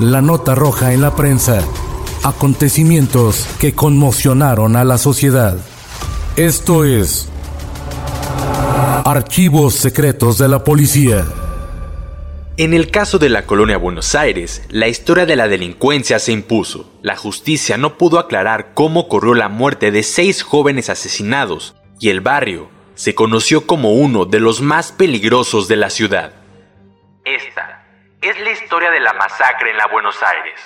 La nota roja en la prensa. Acontecimientos que conmocionaron a la sociedad. Esto es Archivos Secretos de la Policía. En el caso de la colonia Buenos Aires, la historia de la delincuencia se impuso. La justicia no pudo aclarar cómo ocurrió la muerte de seis jóvenes asesinados y el barrio se conoció como uno de los más peligrosos de la ciudad. Esta es la historia de la masacre en la Buenos Aires.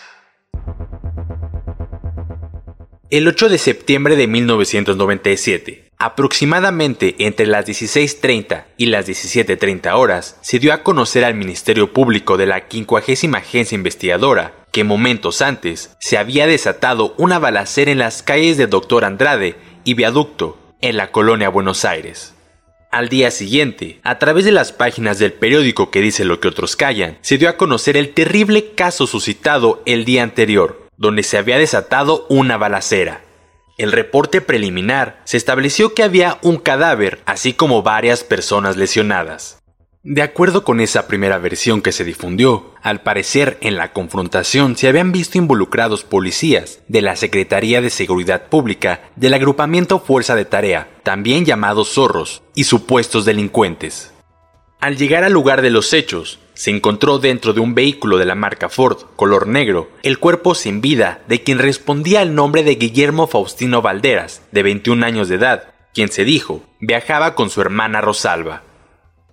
El 8 de septiembre de 1997, aproximadamente entre las 16.30 y las 17.30 horas, se dio a conocer al Ministerio Público de la 50 Agencia Investigadora que momentos antes se había desatado una balacera en las calles de Doctor Andrade y Viaducto, en la colonia Buenos Aires. Al día siguiente, a través de las páginas del periódico que dice lo que otros callan, se dio a conocer el terrible caso suscitado el día anterior, donde se había desatado una balacera. El reporte preliminar se estableció que había un cadáver, así como varias personas lesionadas. De acuerdo con esa primera versión que se difundió, al parecer en la confrontación se habían visto involucrados policías de la Secretaría de Seguridad Pública del agrupamiento Fuerza de Tarea, también llamados zorros, y supuestos delincuentes. Al llegar al lugar de los hechos, se encontró dentro de un vehículo de la marca Ford, color negro, el cuerpo sin vida de quien respondía al nombre de Guillermo Faustino Valderas, de 21 años de edad, quien se dijo viajaba con su hermana Rosalba.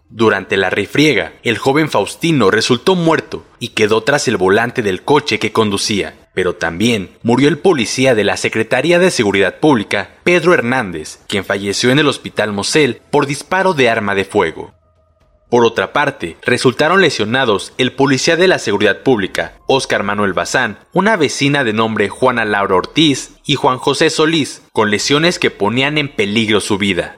Durante la refriega, el joven Faustino resultó muerto y quedó tras el volante del coche que conducía, pero también murió el policía de la Secretaría de Seguridad Pública, Pedro Hernández, quien falleció en el Hospital Mosel por disparo de arma de fuego. Por otra parte, resultaron lesionados el policía de la Seguridad Pública, Óscar Manuel Bazán, una vecina de nombre Juana Laura Ortiz y Juan José Solís, con lesiones que ponían en peligro su vida.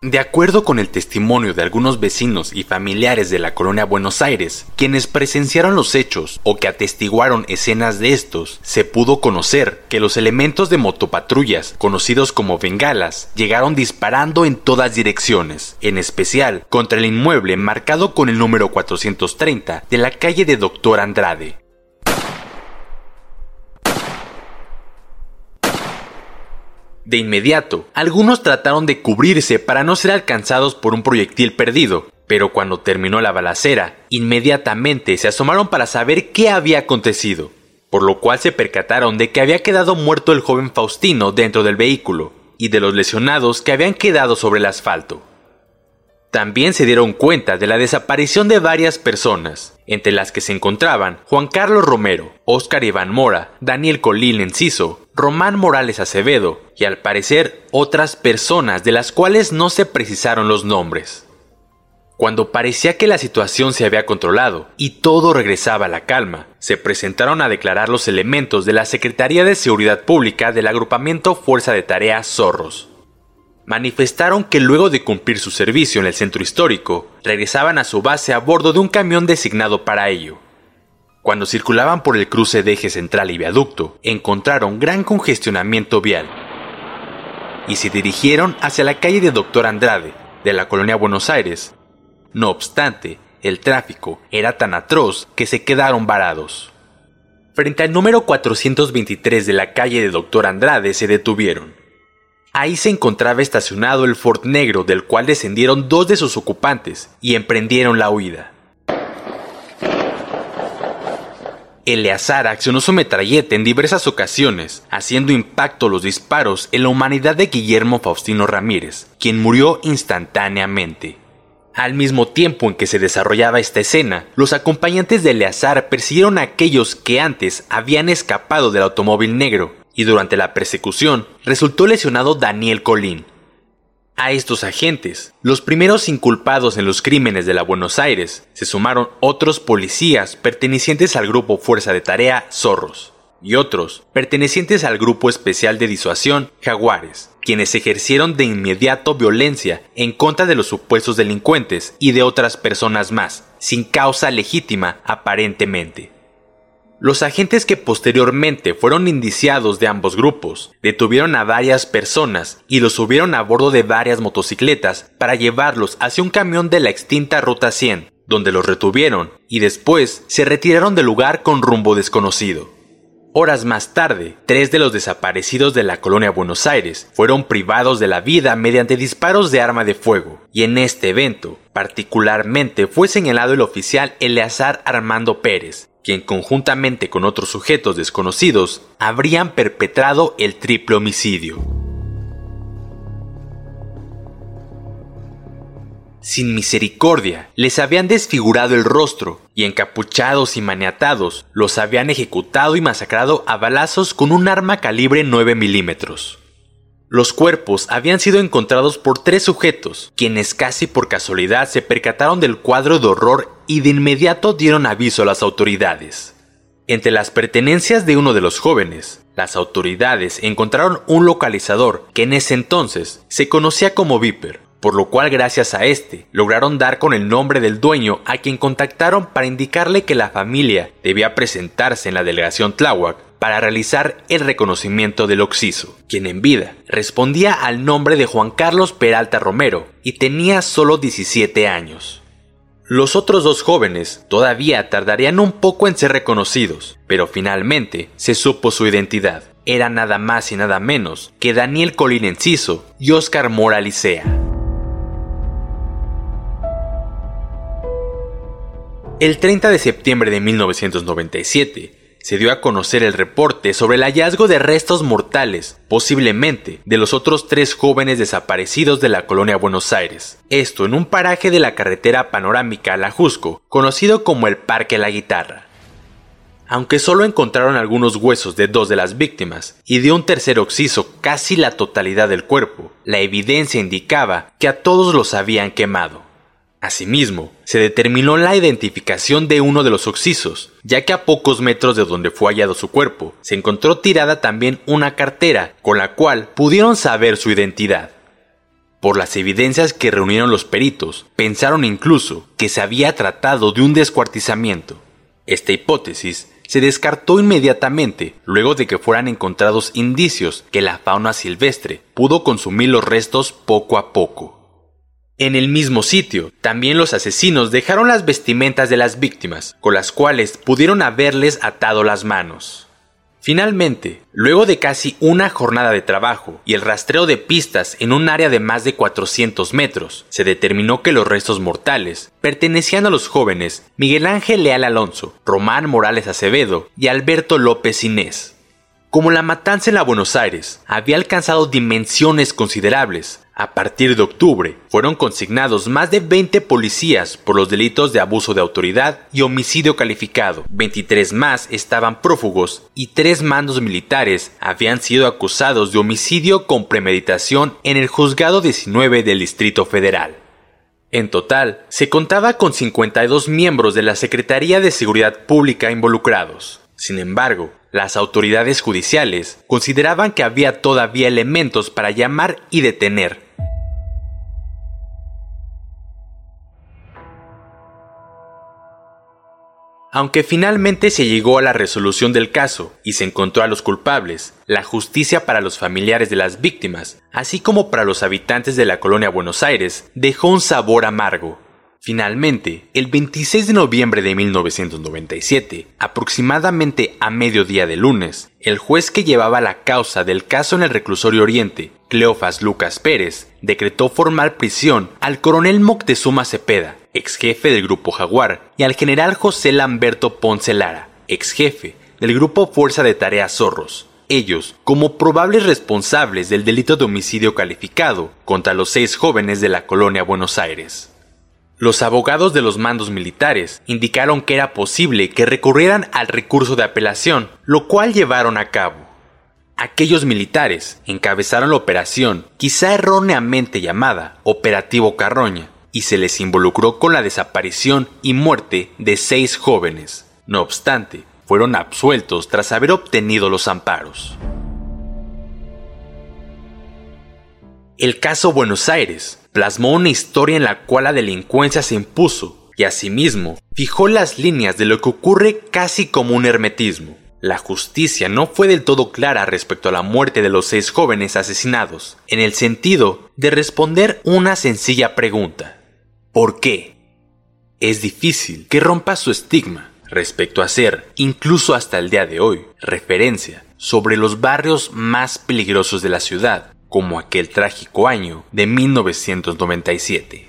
De acuerdo con el testimonio de algunos vecinos y familiares de la colonia Buenos Aires, quienes presenciaron los hechos o que atestiguaron escenas de estos, se pudo conocer que los elementos de motopatrullas, conocidos como bengalas, llegaron disparando en todas direcciones, en especial contra el inmueble marcado con el número 430 de la calle de Doctor Andrade. De inmediato, algunos trataron de cubrirse para no ser alcanzados por un proyectil perdido, pero cuando terminó la balacera, inmediatamente se asomaron para saber qué había acontecido, por lo cual se percataron de que había quedado muerto el joven Faustino dentro del vehículo, y de los lesionados que habían quedado sobre el asfalto. También se dieron cuenta de la desaparición de varias personas, entre las que se encontraban Juan Carlos Romero, Óscar Iván Mora, Daniel Colín Enciso, Román Morales Acevedo y al parecer otras personas de las cuales no se precisaron los nombres. Cuando parecía que la situación se había controlado y todo regresaba a la calma, se presentaron a declarar los elementos de la Secretaría de Seguridad Pública del agrupamiento Fuerza de Tarea Zorros manifestaron que luego de cumplir su servicio en el centro histórico, regresaban a su base a bordo de un camión designado para ello. Cuando circulaban por el cruce de eje central y viaducto, encontraron gran congestionamiento vial y se dirigieron hacia la calle de Doctor Andrade, de la colonia Buenos Aires. No obstante, el tráfico era tan atroz que se quedaron varados. Frente al número 423 de la calle de Doctor Andrade se detuvieron Ahí se encontraba estacionado el Ford Negro del cual descendieron dos de sus ocupantes y emprendieron la huida. Eleazar accionó su metralleta en diversas ocasiones, haciendo impacto los disparos en la humanidad de Guillermo Faustino Ramírez, quien murió instantáneamente. Al mismo tiempo en que se desarrollaba esta escena, los acompañantes de Eleazar persiguieron a aquellos que antes habían escapado del automóvil negro, y durante la persecución resultó lesionado Daniel Colín, a estos agentes, los primeros inculpados en los crímenes de la Buenos Aires, se sumaron otros policías pertenecientes al grupo Fuerza de Tarea Zorros y otros pertenecientes al grupo especial de disuasión Jaguares, quienes ejercieron de inmediato violencia en contra de los supuestos delincuentes y de otras personas más, sin causa legítima aparentemente. Los agentes que posteriormente fueron indiciados de ambos grupos detuvieron a varias personas y los subieron a bordo de varias motocicletas para llevarlos hacia un camión de la extinta Ruta 100, donde los retuvieron y después se retiraron del lugar con rumbo desconocido. Horas más tarde, tres de los desaparecidos de la colonia Buenos Aires fueron privados de la vida mediante disparos de arma de fuego, y en este evento, particularmente fue señalado el oficial Eleazar Armando Pérez, quien conjuntamente con otros sujetos desconocidos habrían perpetrado el triple homicidio. Sin misericordia, les habían desfigurado el rostro y encapuchados y maniatados, los habían ejecutado y masacrado a balazos con un arma calibre 9 milímetros. Los cuerpos habían sido encontrados por tres sujetos, quienes casi por casualidad se percataron del cuadro de horror y de inmediato dieron aviso a las autoridades. Entre las pertenencias de uno de los jóvenes, las autoridades encontraron un localizador que en ese entonces se conocía como Viper, por lo cual gracias a este lograron dar con el nombre del dueño a quien contactaron para indicarle que la familia debía presentarse en la delegación Tláhuac para realizar el reconocimiento del occiso, quien en vida respondía al nombre de Juan Carlos Peralta Romero y tenía solo 17 años. Los otros dos jóvenes todavía tardarían un poco en ser reconocidos, pero finalmente se supo su identidad. Era nada más y nada menos que Daniel Colín Enciso y Oscar Mora Licea. El 30 de septiembre de 1997, se dio a conocer el reporte sobre el hallazgo de restos mortales, posiblemente de los otros tres jóvenes desaparecidos de la colonia Buenos Aires. Esto en un paraje de la carretera panorámica La Jusco, conocido como el Parque La Guitarra. Aunque solo encontraron algunos huesos de dos de las víctimas y de un tercer occiso casi la totalidad del cuerpo, la evidencia indicaba que a todos los habían quemado. Asimismo, se determinó la identificación de uno de los occisos, ya que a pocos metros de donde fue hallado su cuerpo, se encontró tirada también una cartera, con la cual pudieron saber su identidad. Por las evidencias que reunieron los peritos, pensaron incluso que se había tratado de un descuartizamiento. Esta hipótesis se descartó inmediatamente luego de que fueran encontrados indicios que la fauna silvestre pudo consumir los restos poco a poco. En el mismo sitio, también los asesinos dejaron las vestimentas de las víctimas, con las cuales pudieron haberles atado las manos. Finalmente, luego de casi una jornada de trabajo y el rastreo de pistas en un área de más de 400 metros, se determinó que los restos mortales pertenecían a los jóvenes Miguel Ángel Leal Alonso, Román Morales Acevedo y Alberto López Inés. Como la matanza en la Buenos Aires había alcanzado dimensiones considerables, a partir de octubre fueron consignados más de 20 policías por los delitos de abuso de autoridad y homicidio calificado. 23 más estaban prófugos y tres mandos militares habían sido acusados de homicidio con premeditación en el juzgado 19 del Distrito Federal. En total, se contaba con 52 miembros de la Secretaría de Seguridad Pública involucrados. Sin embargo, las autoridades judiciales consideraban que había todavía elementos para llamar y detener Aunque finalmente se llegó a la resolución del caso y se encontró a los culpables, la justicia para los familiares de las víctimas, así como para los habitantes de la colonia Buenos Aires, dejó un sabor amargo. Finalmente, el 26 de noviembre de 1997, aproximadamente a mediodía de lunes, el juez que llevaba la causa del caso en el reclusorio Oriente, Cleofas Lucas Pérez, decretó formal prisión al coronel Moctezuma Cepeda, ex jefe del Grupo Jaguar, y al general José Lamberto Ponce Lara, ex jefe del Grupo Fuerza de Tareas Zorros, ellos como probables responsables del delito de homicidio calificado contra los seis jóvenes de la colonia Buenos Aires. Los abogados de los mandos militares indicaron que era posible que recurrieran al recurso de apelación, lo cual llevaron a cabo. Aquellos militares encabezaron la operación, quizá erróneamente llamada Operativo Carroña, y se les involucró con la desaparición y muerte de seis jóvenes. No obstante, fueron absueltos tras haber obtenido los amparos. El caso Buenos Aires plasmó una historia en la cual la delincuencia se impuso y asimismo fijó las líneas de lo que ocurre casi como un hermetismo. La justicia no fue del todo clara respecto a la muerte de los seis jóvenes asesinados, en el sentido de responder una sencilla pregunta. ¿Por qué? Es difícil que rompa su estigma respecto a ser, incluso hasta el día de hoy, referencia sobre los barrios más peligrosos de la ciudad, como aquel trágico año de 1997.